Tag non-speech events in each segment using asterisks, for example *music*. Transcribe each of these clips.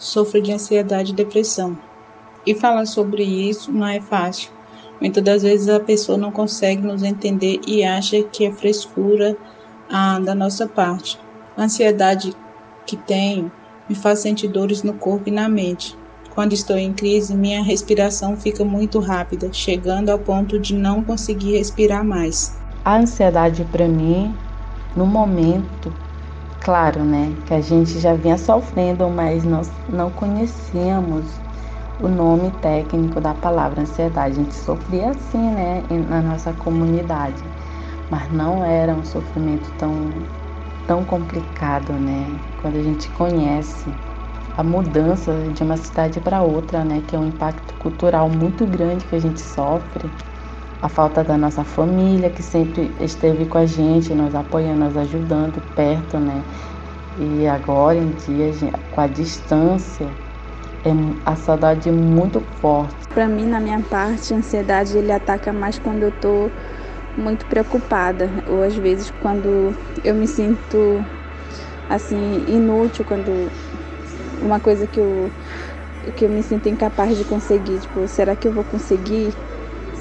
sofro de ansiedade e depressão. E falar sobre isso não é fácil. Muitas das vezes a pessoa não consegue nos entender e acha que é frescura ah, da nossa parte. A ansiedade que tenho me faz sentir dores no corpo e na mente. Quando estou em crise, minha respiração fica muito rápida, chegando ao ponto de não conseguir respirar mais. A ansiedade para mim, no momento, claro, né, que a gente já vinha sofrendo, mas nós não conhecíamos o nome técnico da palavra ansiedade. A gente sofria assim, né, na nossa comunidade, mas não era um sofrimento tão tão complicado, né? Quando a gente conhece a mudança de uma cidade para outra, né, que é um impacto cultural muito grande que a gente sofre, a falta da nossa família que sempre esteve com a gente, nos apoiando, nos ajudando perto, né? E agora em dia, com a distância, é a saudade é muito forte. Para mim, na minha parte, a ansiedade ele ataca mais quando eu tô muito preocupada ou às vezes quando eu me sinto assim inútil, quando uma coisa que eu que eu me sinto incapaz de conseguir, tipo, será que eu vou conseguir?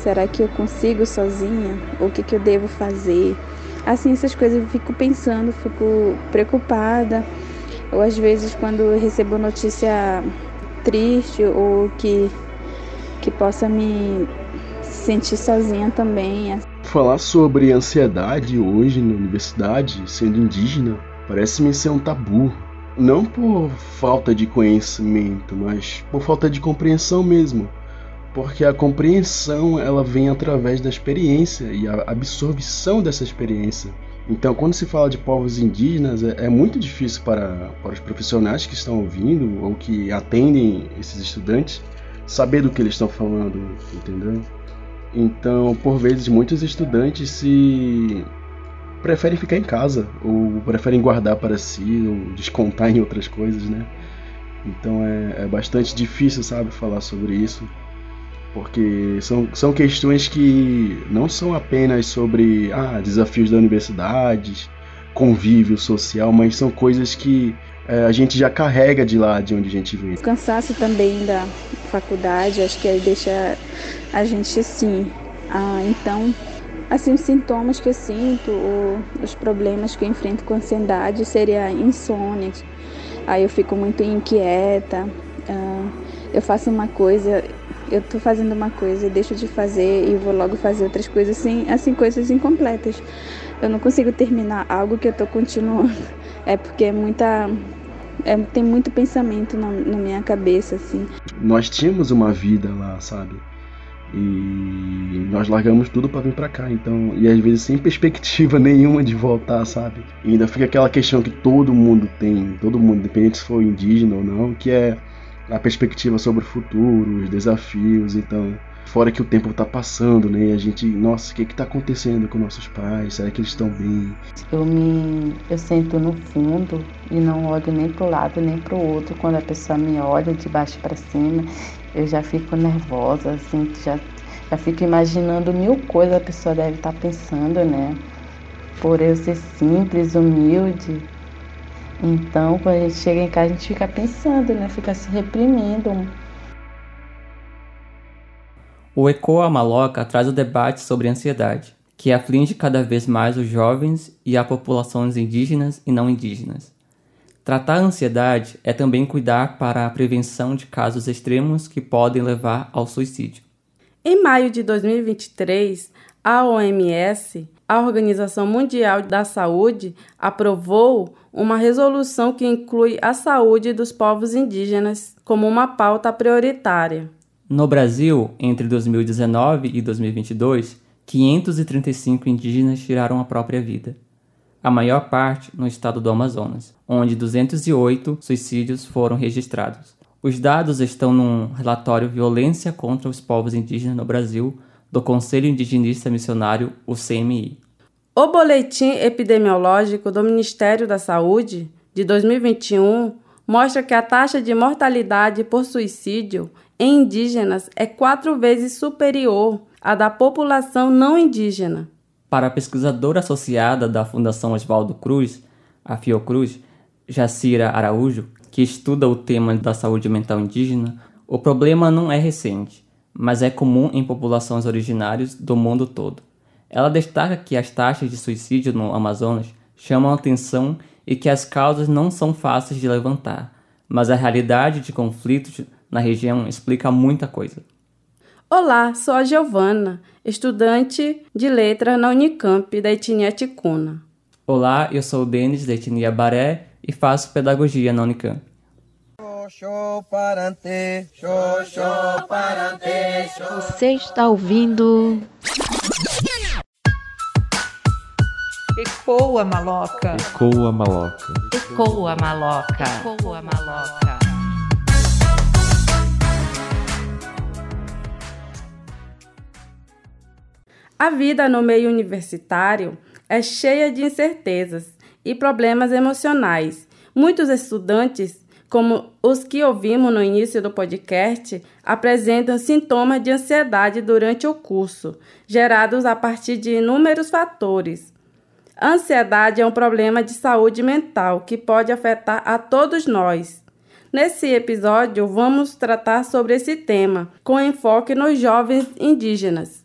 Será que eu consigo sozinha? O que que eu devo fazer? Assim, essas coisas eu fico pensando, fico preocupada. Ou às vezes quando recebo notícia triste ou que, que possa me sentir sozinha também. Falar sobre ansiedade hoje na universidade, sendo indígena, parece-me ser um tabu. Não por falta de conhecimento, mas por falta de compreensão mesmo. Porque a compreensão ela vem através da experiência e a absorção dessa experiência. Então, quando se fala de povos indígenas, é, é, muito difícil para, para os profissionais que estão ouvindo ou que atendem esses estudantes saber do que eles estão falando, entendeu? Então, por vezes, muitos estudantes se preferem ficar em casa ou preferem guardar para si ou descontar em outras coisas, né? Então é, é bastante difícil, sabe, falar sobre isso porque são, são questões que não são apenas sobre ah, desafios da universidade, convívio social, mas são coisas que é, a gente já carrega de lá de onde a gente vem. O cansaço também da faculdade, acho que deixa a gente assim. Ah, então, assim, os sintomas que eu sinto, os problemas que eu enfrento com ansiedade seria insônia. Aí eu fico muito inquieta. Ah, eu faço uma coisa, eu tô fazendo uma coisa e deixo de fazer e vou logo fazer outras coisas assim, assim coisas incompletas. Eu não consigo terminar algo que eu tô continuando. É porque é muita é, tem muito pensamento na, na minha cabeça assim. Nós tínhamos uma vida lá, sabe? E nós largamos tudo para vir para cá, então, e às vezes sem perspectiva *laughs* nenhuma de voltar, sabe? E ainda fica aquela questão que todo mundo tem, todo mundo, independente se for indígena ou não, que é a perspectiva sobre o futuro, os desafios, então fora que o tempo está passando, né? A gente, nossa, o que está acontecendo com nossos pais? Será que eles estão bem? Eu me, eu sento no fundo e não olho nem para o lado nem para o outro. Quando a pessoa me olha de baixo para cima, eu já fico nervosa, assim, já, já fico imaginando mil coisas a pessoa deve estar tá pensando, né? Por eu ser simples, humilde, então, quando a gente chega em casa, a gente fica pensando, né? Fica se reprimindo. O ECOA Maloca traz o debate sobre ansiedade, que aflige cada vez mais os jovens e a populações indígenas e não indígenas. Tratar a ansiedade é também cuidar para a prevenção de casos extremos que podem levar ao suicídio. Em maio de 2023, a OMS, a Organização Mundial da Saúde, aprovou uma resolução que inclui a saúde dos povos indígenas como uma pauta prioritária. No Brasil, entre 2019 e 2022, 535 indígenas tiraram a própria vida. A maior parte no estado do Amazonas, onde 208 suicídios foram registrados. Os dados estão num relatório Violência contra os Povos Indígenas no Brasil, do Conselho Indigenista Missionário, o CMI. O Boletim Epidemiológico do Ministério da Saúde de 2021 mostra que a taxa de mortalidade por suicídio em indígenas é quatro vezes superior à da população não indígena. Para a pesquisadora associada da Fundação Oswaldo Cruz, a Fiocruz, Jacira Araújo, que estuda o tema da saúde mental indígena, o problema não é recente, mas é comum em populações originárias do mundo todo. Ela destaca que as taxas de suicídio no Amazonas chamam a atenção e que as causas não são fáceis de levantar, mas a realidade de conflitos na região explica muita coisa. Olá, sou a Giovana, estudante de letra na Unicamp da etnia Ticuna. Olá, eu sou o Denis da etnia Baré e faço pedagogia na Unicamp. Você está ouvindo Ecoa maloca. Ecoa maloca. Ecoa maloca. Ecoa maloca. A vida no meio universitário é cheia de incertezas e problemas emocionais. Muitos estudantes, como os que ouvimos no início do podcast, apresentam sintomas de ansiedade durante o curso, gerados a partir de inúmeros fatores. A ansiedade é um problema de saúde mental que pode afetar a todos nós. Nesse episódio, vamos tratar sobre esse tema, com enfoque nos jovens indígenas.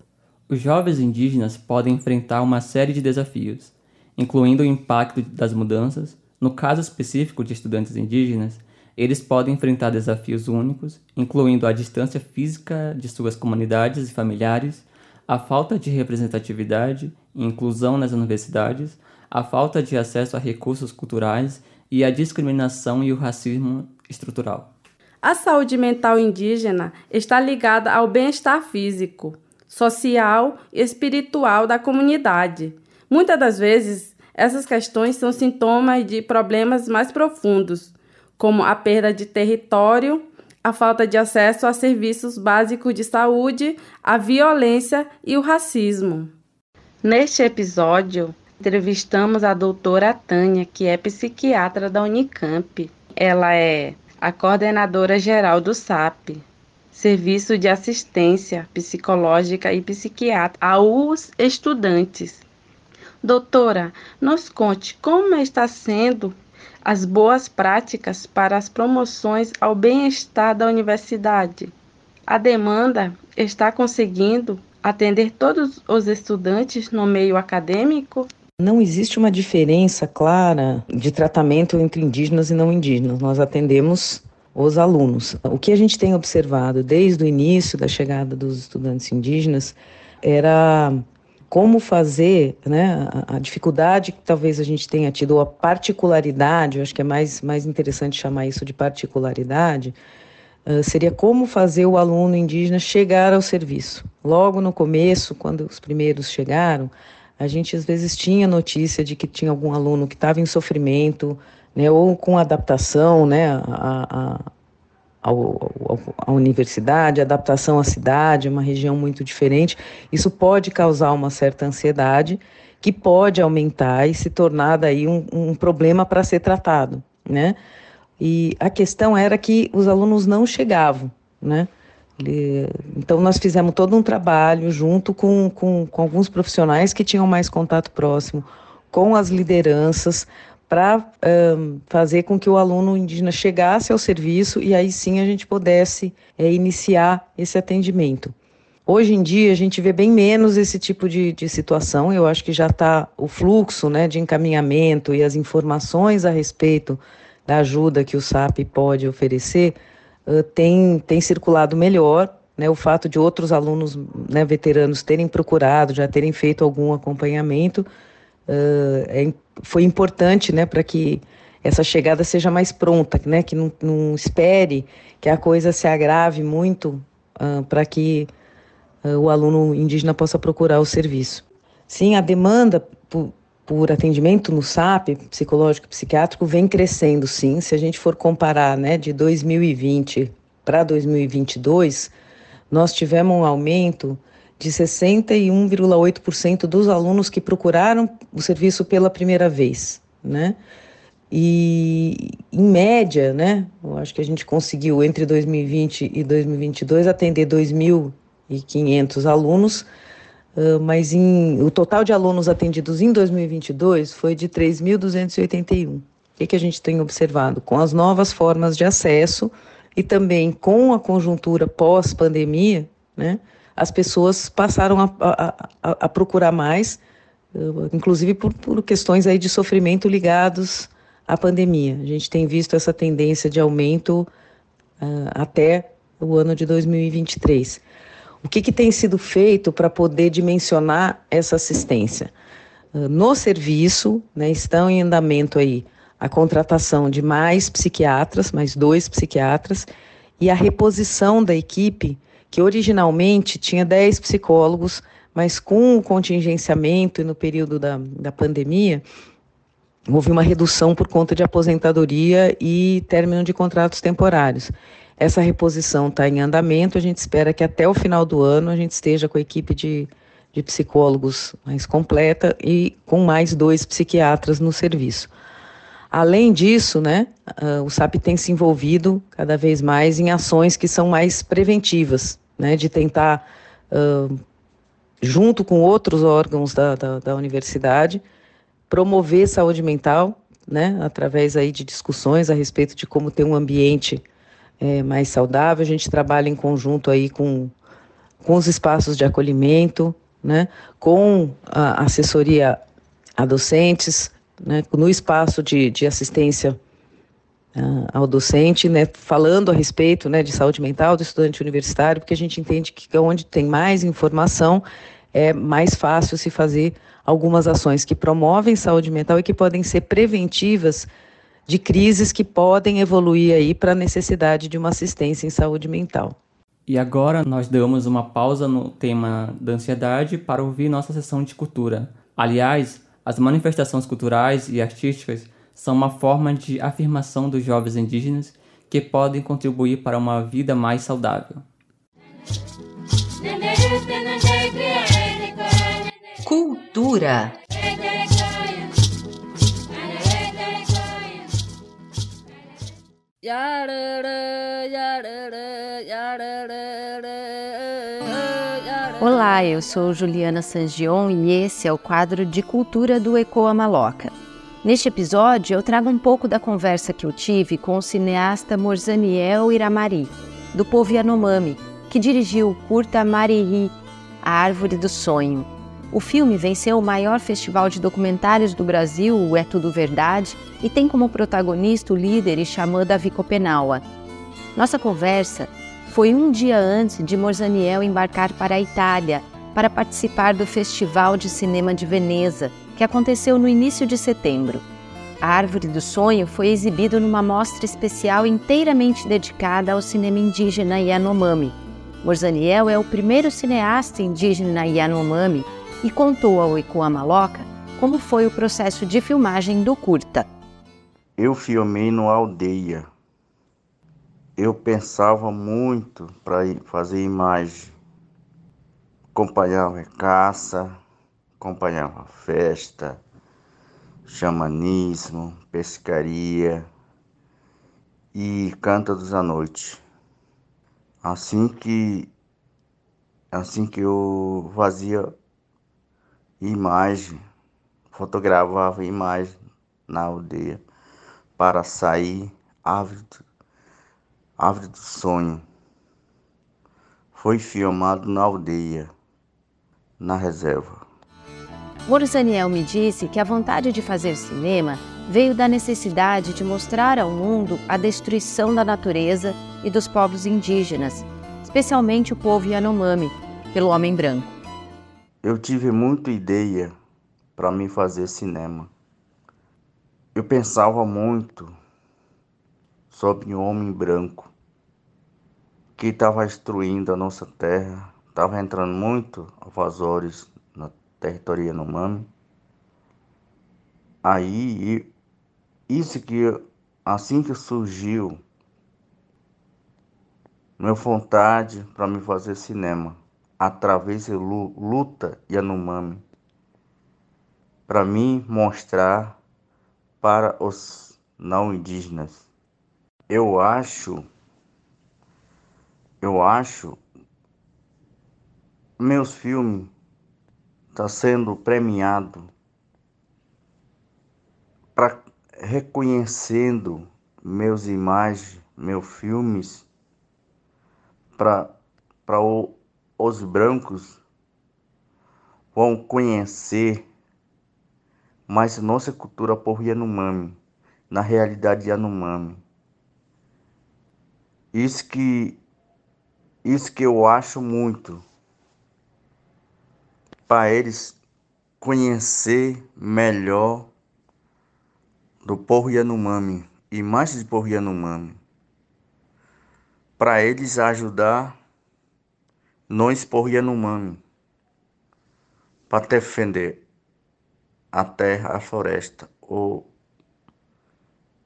Os jovens indígenas podem enfrentar uma série de desafios, incluindo o impacto das mudanças. No caso específico de estudantes indígenas, eles podem enfrentar desafios únicos, incluindo a distância física de suas comunidades e familiares, a falta de representatividade e inclusão nas universidades, a falta de acesso a recursos culturais e a discriminação e o racismo estrutural. A saúde mental indígena está ligada ao bem-estar físico, social e espiritual da comunidade. Muitas das vezes, essas questões são sintomas de problemas mais profundos, como a perda de território, a falta de acesso a serviços básicos de saúde, a violência e o racismo. Neste episódio, entrevistamos a doutora Tânia, que é psiquiatra da Unicamp. Ela é a coordenadora geral do SAP, serviço de assistência psicológica e psiquiátrica aos estudantes. Doutora, nos conte como está sendo as boas práticas para as promoções ao bem-estar da universidade. A demanda está conseguindo atender todos os estudantes no meio acadêmico? Não existe uma diferença clara de tratamento entre indígenas e não indígenas. Nós atendemos os alunos. O que a gente tem observado desde o início da chegada dos estudantes indígenas era como fazer, né, a, dificuldade que talvez a gente tenha tido, ou a particularidade, eu acho que é mais, mais interessante chamar isso de particularidade, uh, seria como fazer o aluno indígena chegar ao serviço. Logo no começo, quando os primeiros chegaram, a gente às vezes tinha notícia de que tinha algum aluno que estava em sofrimento, né, ou com adaptação né, a, a, a, universidade, adaptação à cidade, uma região muito diferente, isso pode causar uma certa ansiedade que pode aumentar e se tornar daí um, um problema para ser tratado, né? E a questão era que os alunos não chegavam, né? Então nós fizemos todo um trabalho junto com, com, com alguns profissionais que tinham mais contato próximo com as lideranças para um, fazer com que o aluno indígena chegasse ao serviço e aí sim a gente pudesse é, iniciar esse atendimento. Hoje em dia a gente vê bem menos esse tipo de, de situação, eu acho que já está o fluxo né, de encaminhamento e as informações a respeito da ajuda que o SAP pode oferecer uh, tem, tem circulado melhor, né, o fato de outros alunos né, veteranos terem procurado, já terem feito algum acompanhamento, uh, é, foi importante né, para que essa chegada seja mais pronta, né, que não, não espere que a coisa se agrave muito uh, para que uh, o aluno indígena possa procurar o serviço. Sim, a demanda por, por atendimento no SAP, psicológico e psiquiátrico, vem crescendo, sim. Se a gente for comparar né, de 2020 para 2022, nós tivemos um aumento de 61,8% dos alunos que procuraram o serviço pela primeira vez, né? E em média, né, eu acho que a gente conseguiu entre 2020 e 2022 atender 2.500 alunos, mas em, o total de alunos atendidos em 2022 foi de 3.281. O que, que a gente tem observado? Com as novas formas de acesso e também com a conjuntura pós-pandemia, né, as pessoas passaram a, a, a, procurar mais, inclusive por, por, questões aí de sofrimento ligados à pandemia. A gente tem visto essa tendência de aumento uh, até o ano de 2023. O que, que tem sido feito para poder dimensionar essa assistência? Uh, no serviço, né, estão em andamento aí a contratação de mais psiquiatras, mais dois psiquiatras, e a reposição da equipe, que originalmente tinha 10 psicólogos, mas com o contingenciamento e no período da, da pandemia, houve uma redução por conta de aposentadoria e término de contratos temporários. Essa reposição está em andamento, a gente espera que até o final do ano a gente esteja com a equipe de, de psicólogos mais completa e com mais dois psiquiatras no serviço. Além disso, né, uh, o SAP tem se envolvido cada vez mais em ações que são mais preventivas, né, de tentar, uh, junto com outros órgãos da, da, da, universidade, promover saúde mental, né, através aí de discussões a respeito de como ter um ambiente é, mais saudável. A gente trabalha em conjunto aí com, com os espaços de acolhimento, né, com a assessoria a docentes, né, no espaço de, de assistência ao docente, né, falando a respeito né, de saúde mental do estudante universitário, porque a gente entende que onde tem mais informação é mais fácil se fazer algumas ações que promovem saúde mental e que podem ser preventivas de crises que podem evoluir aí para a necessidade de uma assistência em saúde mental. E agora nós damos uma pausa no tema da ansiedade para ouvir nossa sessão de cultura. Aliás, as manifestações culturais e artísticas são uma forma de afirmação dos jovens indígenas que podem contribuir para uma vida mais saudável. Cultura Olá, eu sou Juliana Sangion e esse é o quadro de cultura do Ecoa Maloca. Neste episódio, eu trago um pouco da conversa que eu tive com o cineasta Morzaniel Iramari, do povo Yanomami, que dirigiu o curta Mariri, A Árvore do Sonho. O filme venceu o maior festival de documentários do Brasil, o É Tudo Verdade, e tem como protagonista o líder e xamã Davi Copenaua. Nossa conversa foi um dia antes de Morzaniel embarcar para a Itália para participar do Festival de Cinema de Veneza, que aconteceu no início de setembro. A Árvore do Sonho foi exibido numa mostra especial inteiramente dedicada ao cinema indígena Yanomami. Morzaniel é o primeiro cineasta indígena Yanomami e contou ao Ecoa Maloca como foi o processo de filmagem do curta. Eu filmei no aldeia, eu pensava muito para fazer imagem. Acompanhava caça, acompanhava festa, xamanismo, pescaria e cântaros à noite. Assim que assim que eu fazia imagem, fotografava imagem na aldeia para sair ávido Árvore do Sonho. Foi filmado na aldeia, na reserva. Morzaniel me disse que a vontade de fazer cinema veio da necessidade de mostrar ao mundo a destruição da natureza e dos povos indígenas, especialmente o povo Yanomami, pelo homem branco. Eu tive muita ideia para me fazer cinema. Eu pensava muito sobre um homem branco que estava destruindo a nossa terra, estava entrando muito invasores na território Yanomami. Aí, isso que assim que surgiu minha vontade para me fazer cinema através da luta Yanomami para mim mostrar para os não indígenas eu acho, eu acho, meus filmes tá sendo premiado para reconhecendo meus imagens, meus filmes, para os brancos vão conhecer mais nossa cultura por Yanomami, na realidade Yanomami. Isso que isso que eu acho muito para eles conhecer melhor do povo Yanomami e mais do povo Yanomami. Para eles ajudar nós povo Yanomami para defender a terra, a floresta, o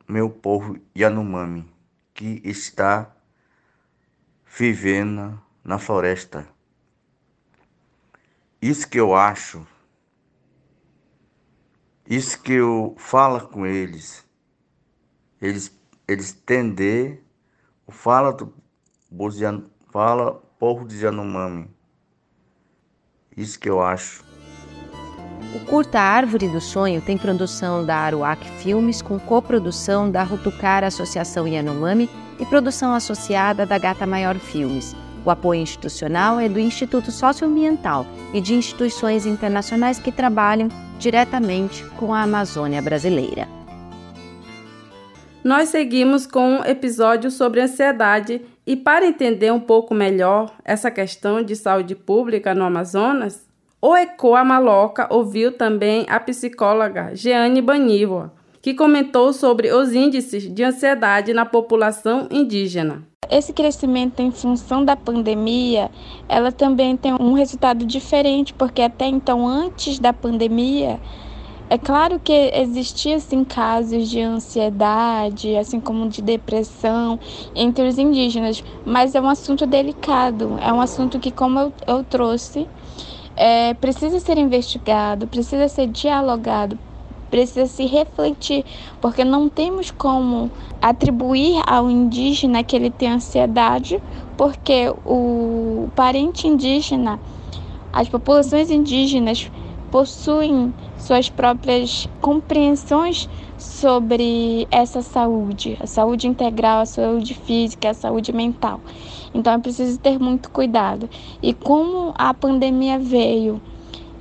meu povo Yanomami que está vivendo na floresta. Isso que eu acho, isso que eu falo com eles, eles, eles entender o fala do fala povo de Yanomami. Isso que eu acho. O curta Árvore do Sonho tem produção da Aruac Filmes com coprodução da Rutucara Associação Yanomami e produção associada da Gata Maior Filmes. O apoio institucional é do Instituto Socioambiental e de instituições internacionais que trabalham diretamente com a Amazônia brasileira. Nós seguimos com um episódio sobre ansiedade e para entender um pouco melhor essa questão de saúde pública no Amazonas, o Ecoa Maloca ouviu também a psicóloga Jeane Baniwa, que comentou sobre os índices de ansiedade na população indígena. Esse crescimento em função da pandemia, ela também tem um resultado diferente, porque até então, antes da pandemia, é claro que existiam assim, casos de ansiedade, assim como de depressão entre os indígenas, mas é um assunto delicado, é um assunto que, como eu, eu trouxe, é, precisa ser investigado, precisa ser dialogado, precisa se refletir, porque não temos como atribuir ao indígena que ele tem ansiedade, porque o parente indígena, as populações indígenas possuem suas próprias compreensões sobre essa saúde, a saúde integral, a saúde física, a saúde mental. Então é preciso ter muito cuidado. E como a pandemia veio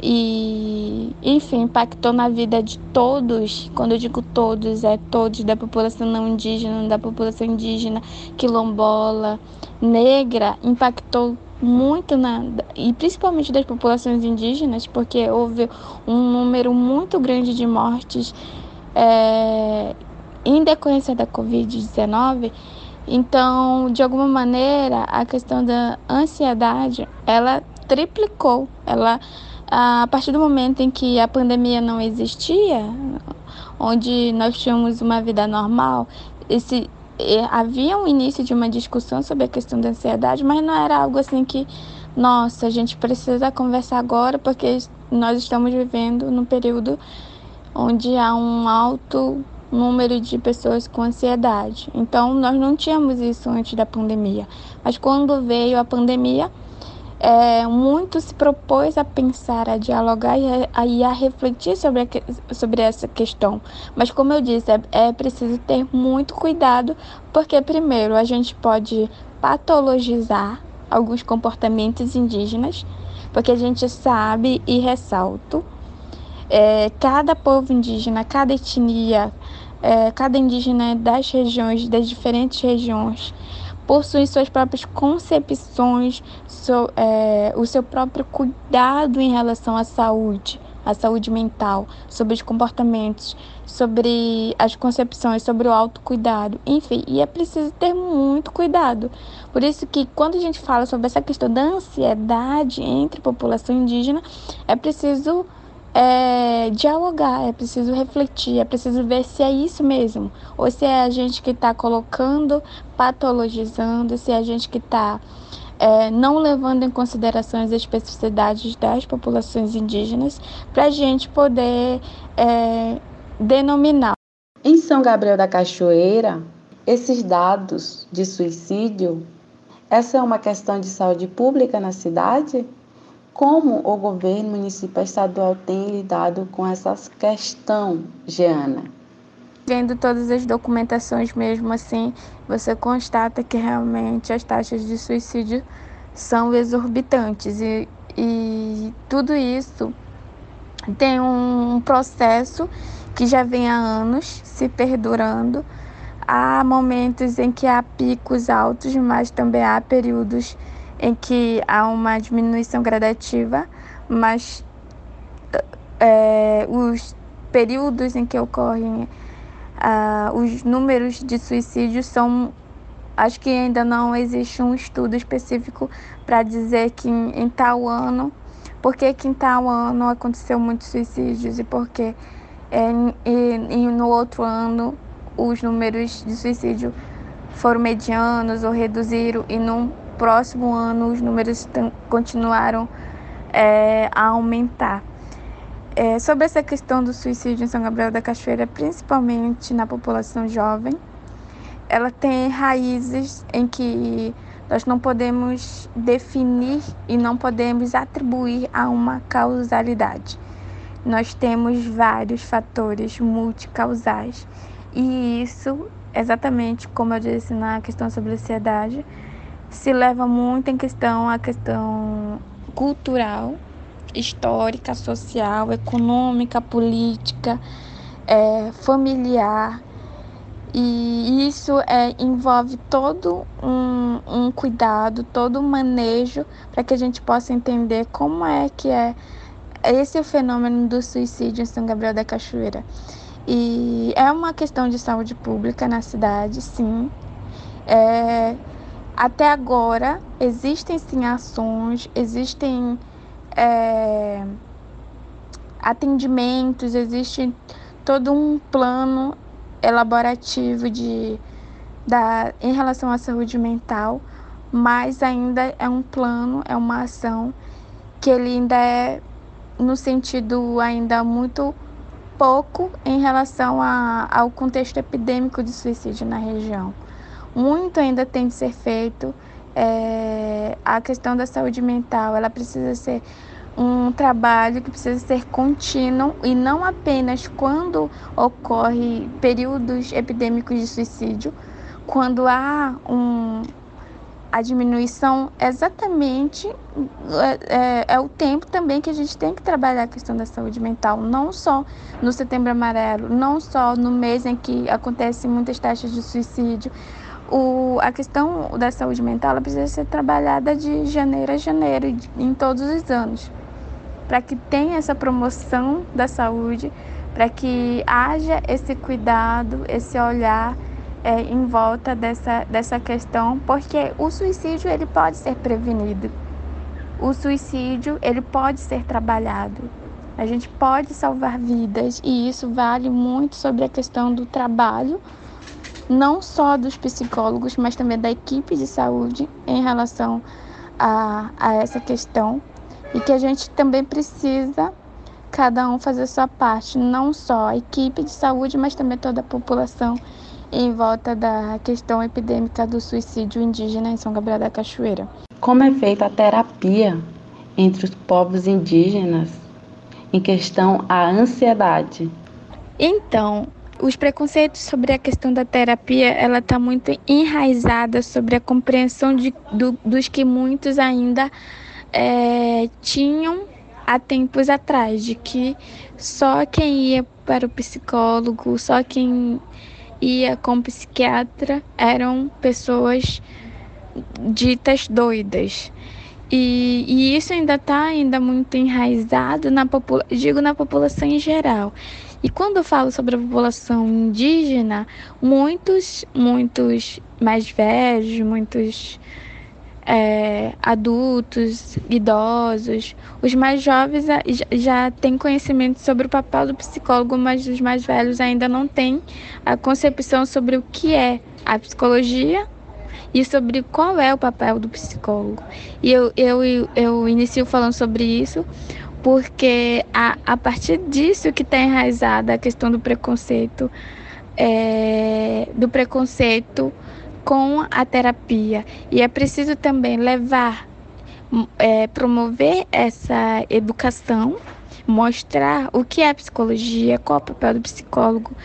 e, enfim, impactou na vida de todos. Quando eu digo todos, é todos da população não indígena, da população indígena, quilombola, negra, impactou muito na e principalmente das populações indígenas, porque houve um número muito grande de mortes é, em decorrência da Covid-19. Então, de alguma maneira, a questão da ansiedade, ela triplicou, ela a partir do momento em que a pandemia não existia, onde nós tínhamos uma vida normal, esse, havia um início de uma discussão sobre a questão da ansiedade, mas não era algo assim que, nossa, a gente precisa conversar agora porque nós estamos vivendo num período onde há um alto número de pessoas com ansiedade. Então, nós não tínhamos isso antes da pandemia. Mas quando veio a pandemia, é, muito se propôs a pensar, a dialogar e a, e a refletir sobre, a, sobre essa questão. Mas, como eu disse, é, é preciso ter muito cuidado, porque, primeiro, a gente pode patologizar alguns comportamentos indígenas, porque a gente sabe e ressalto, é, cada povo indígena, cada etnia, é, cada indígena das regiões, das diferentes regiões, possui suas próprias concepções, seu, é, o seu próprio cuidado em relação à saúde, à saúde mental, sobre os comportamentos, sobre as concepções, sobre o autocuidado, enfim, e é preciso ter muito cuidado. Por isso que quando a gente fala sobre essa questão da ansiedade entre população indígena, é preciso é, dialogar, é preciso refletir, é preciso ver se é isso mesmo, ou se é a gente que está colocando, patologizando, se é a gente que está é, não levando em consideração as especificidades das populações indígenas, para a gente poder é, denominar. Em São Gabriel da Cachoeira, esses dados de suicídio, essa é uma questão de saúde pública na cidade? Como o governo municipal estadual tem lidado com essa questão, Jeana? vendo todas as documentações mesmo assim, você constata que realmente as taxas de suicídio são exorbitantes e, e tudo isso tem um processo que já vem há anos se perdurando. Há momentos em que há picos altos, mas também há períodos em que há uma diminuição gradativa, mas é, os períodos em que ocorrem ah, os números de suicídios são acho que ainda não existe um estudo específico para dizer que em, em, tal ano por que, em tal ano aconteceu muitos suicídios e por que é, e, e no outro ano os números de suicídio foram medianos ou reduziram e no próximo ano os números continuaram é, a aumentar. É, sobre essa questão do suicídio em São Gabriel da Cachoeira, principalmente na população jovem, ela tem raízes em que nós não podemos definir e não podemos atribuir a uma causalidade. Nós temos vários fatores multicausais e isso, exatamente como eu disse na questão sobre ansiedade, se leva muito em questão a questão cultural histórica, social, econômica, política, é, familiar. E isso é, envolve todo um, um cuidado, todo um manejo para que a gente possa entender como é que é esse é o fenômeno do suicídio em São Gabriel da Cachoeira. E é uma questão de saúde pública na cidade, sim. É, até agora existem sim ações, existem é, atendimentos, existe todo um plano elaborativo de, da, em relação à saúde mental, mas ainda é um plano, é uma ação que ele ainda é no sentido ainda muito pouco em relação a, ao contexto epidêmico de suicídio na região. Muito ainda tem de ser feito. É, a questão da saúde mental, ela precisa ser um trabalho que precisa ser contínuo e não apenas quando ocorre períodos epidêmicos de suicídio, quando há um, a diminuição exatamente é, é, é, o tempo também que a gente tem que trabalhar a questão da saúde mental, não só no setembro amarelo, não só no mês em que acontecem muitas taxas de suicídio. O, a questão da saúde mental ela precisa ser trabalhada de janeiro a janeiro, em todos os anos. Para que tenha essa promoção da saúde, para que haja esse cuidado, esse olhar é, em volta dessa, dessa questão, porque o suicídio ele pode ser prevenido, o suicídio ele pode ser trabalhado, a gente pode salvar vidas e isso vale muito sobre a questão do trabalho, não só dos psicólogos, mas também da equipe de saúde em relação a, a essa questão e que a gente também precisa cada um fazer sua parte, não só a equipe de saúde, mas também toda a população em volta da questão epidêmica do suicídio indígena em São Gabriel da Cachoeira. Como é feita a terapia entre os povos indígenas em questão à ansiedade? Então, os preconceitos sobre a questão da terapia, ela está muito enraizada sobre a compreensão de, do, dos que muitos ainda é, tinham há tempos atrás, de que só quem ia para o psicólogo, só quem ia com psiquiatra eram pessoas ditas doidas. E, e isso ainda está ainda muito enraizado na digo na população em geral. E quando eu falo sobre a população indígena, muitos, muitos mais velhos, muitos é, adultos, idosos. Os mais jovens já têm conhecimento sobre o papel do psicólogo, mas os mais velhos ainda não têm a concepção sobre o que é a psicologia e sobre qual é o papel do psicólogo. E eu, eu, eu inicio falando sobre isso porque a, a partir disso que está enraizada a questão do preconceito, é, do preconceito com a terapia. E é preciso também levar, é, promover essa educação, mostrar o que é psicologia, qual é o papel do psicólogo,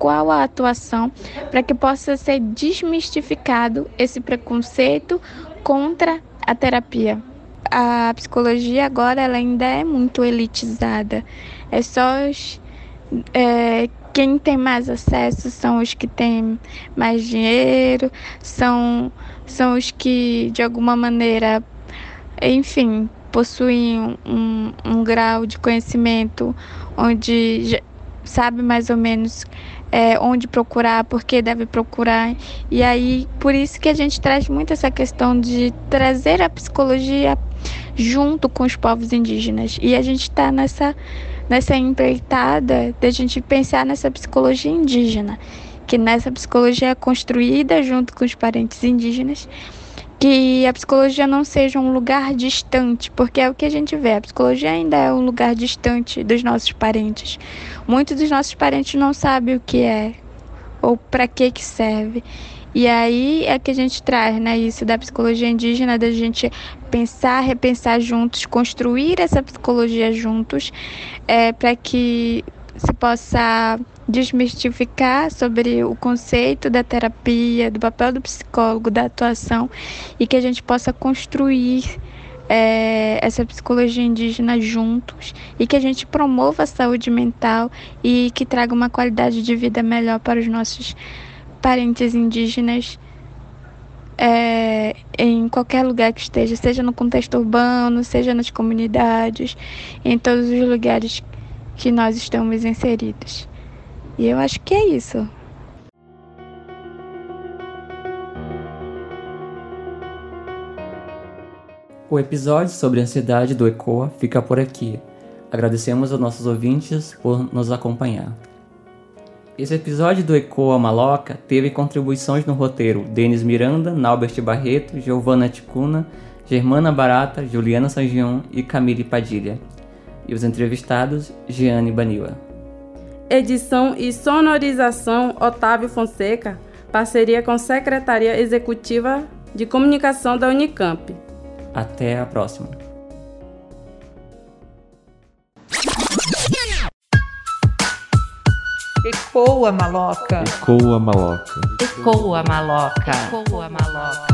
qual a atuação para que possa ser desmistificado esse preconceito contra a terapia. A psicologia agora ela ainda é muito elitizada. É só os, é, quem tem mais acesso são os que têm mais dinheiro, são, são os que de alguma maneira, enfim, possuem um, um grau de conhecimento onde sabe mais ou menos é, onde procurar, por que deve procurar. E aí, por isso que a gente traz muito essa questão de trazer a psicologia junto com os povos indígenas. E a gente está nessa, nessa empreitada de a gente pensar nessa psicologia indígena, que nessa psicologia construída junto com os parentes indígenas que a psicologia não seja um lugar distante, porque é o que a gente vê. A psicologia ainda é um lugar distante dos nossos parentes. Muitos dos nossos parentes não sabem o que é ou para que que serve. E aí é que a gente traz, né, isso da psicologia indígena, da gente pensar, repensar juntos, construir essa psicologia juntos, é, para que se possa desmistificar sobre o conceito da terapia, do papel do psicólogo, da atuação e que a gente possa construir é, essa psicologia indígena juntos e que a gente promova a saúde mental e que traga uma qualidade de vida melhor para os nossos parentes indígenas é, em qualquer lugar que esteja, seja no contexto urbano, seja nas comunidades, em todos os lugares que nós estamos inseridos. E eu acho que é isso. O episódio sobre a ansiedade do ECOA fica por aqui. Agradecemos aos nossos ouvintes por nos acompanhar. Esse episódio do ECOA Maloca teve contribuições no roteiro Denis Miranda, Naubert Barreto, Giovanna Ticuna, Germana Barata, Juliana Sangion e Camille Padilha. E os entrevistados, Giane Baniwa. Edição e sonorização Otávio Fonseca, parceria com Secretaria Executiva de Comunicação da Unicamp. Até a próxima. Ecoa maloca. Ecoa maloca. Ecoa maloca. Ecoa maloca.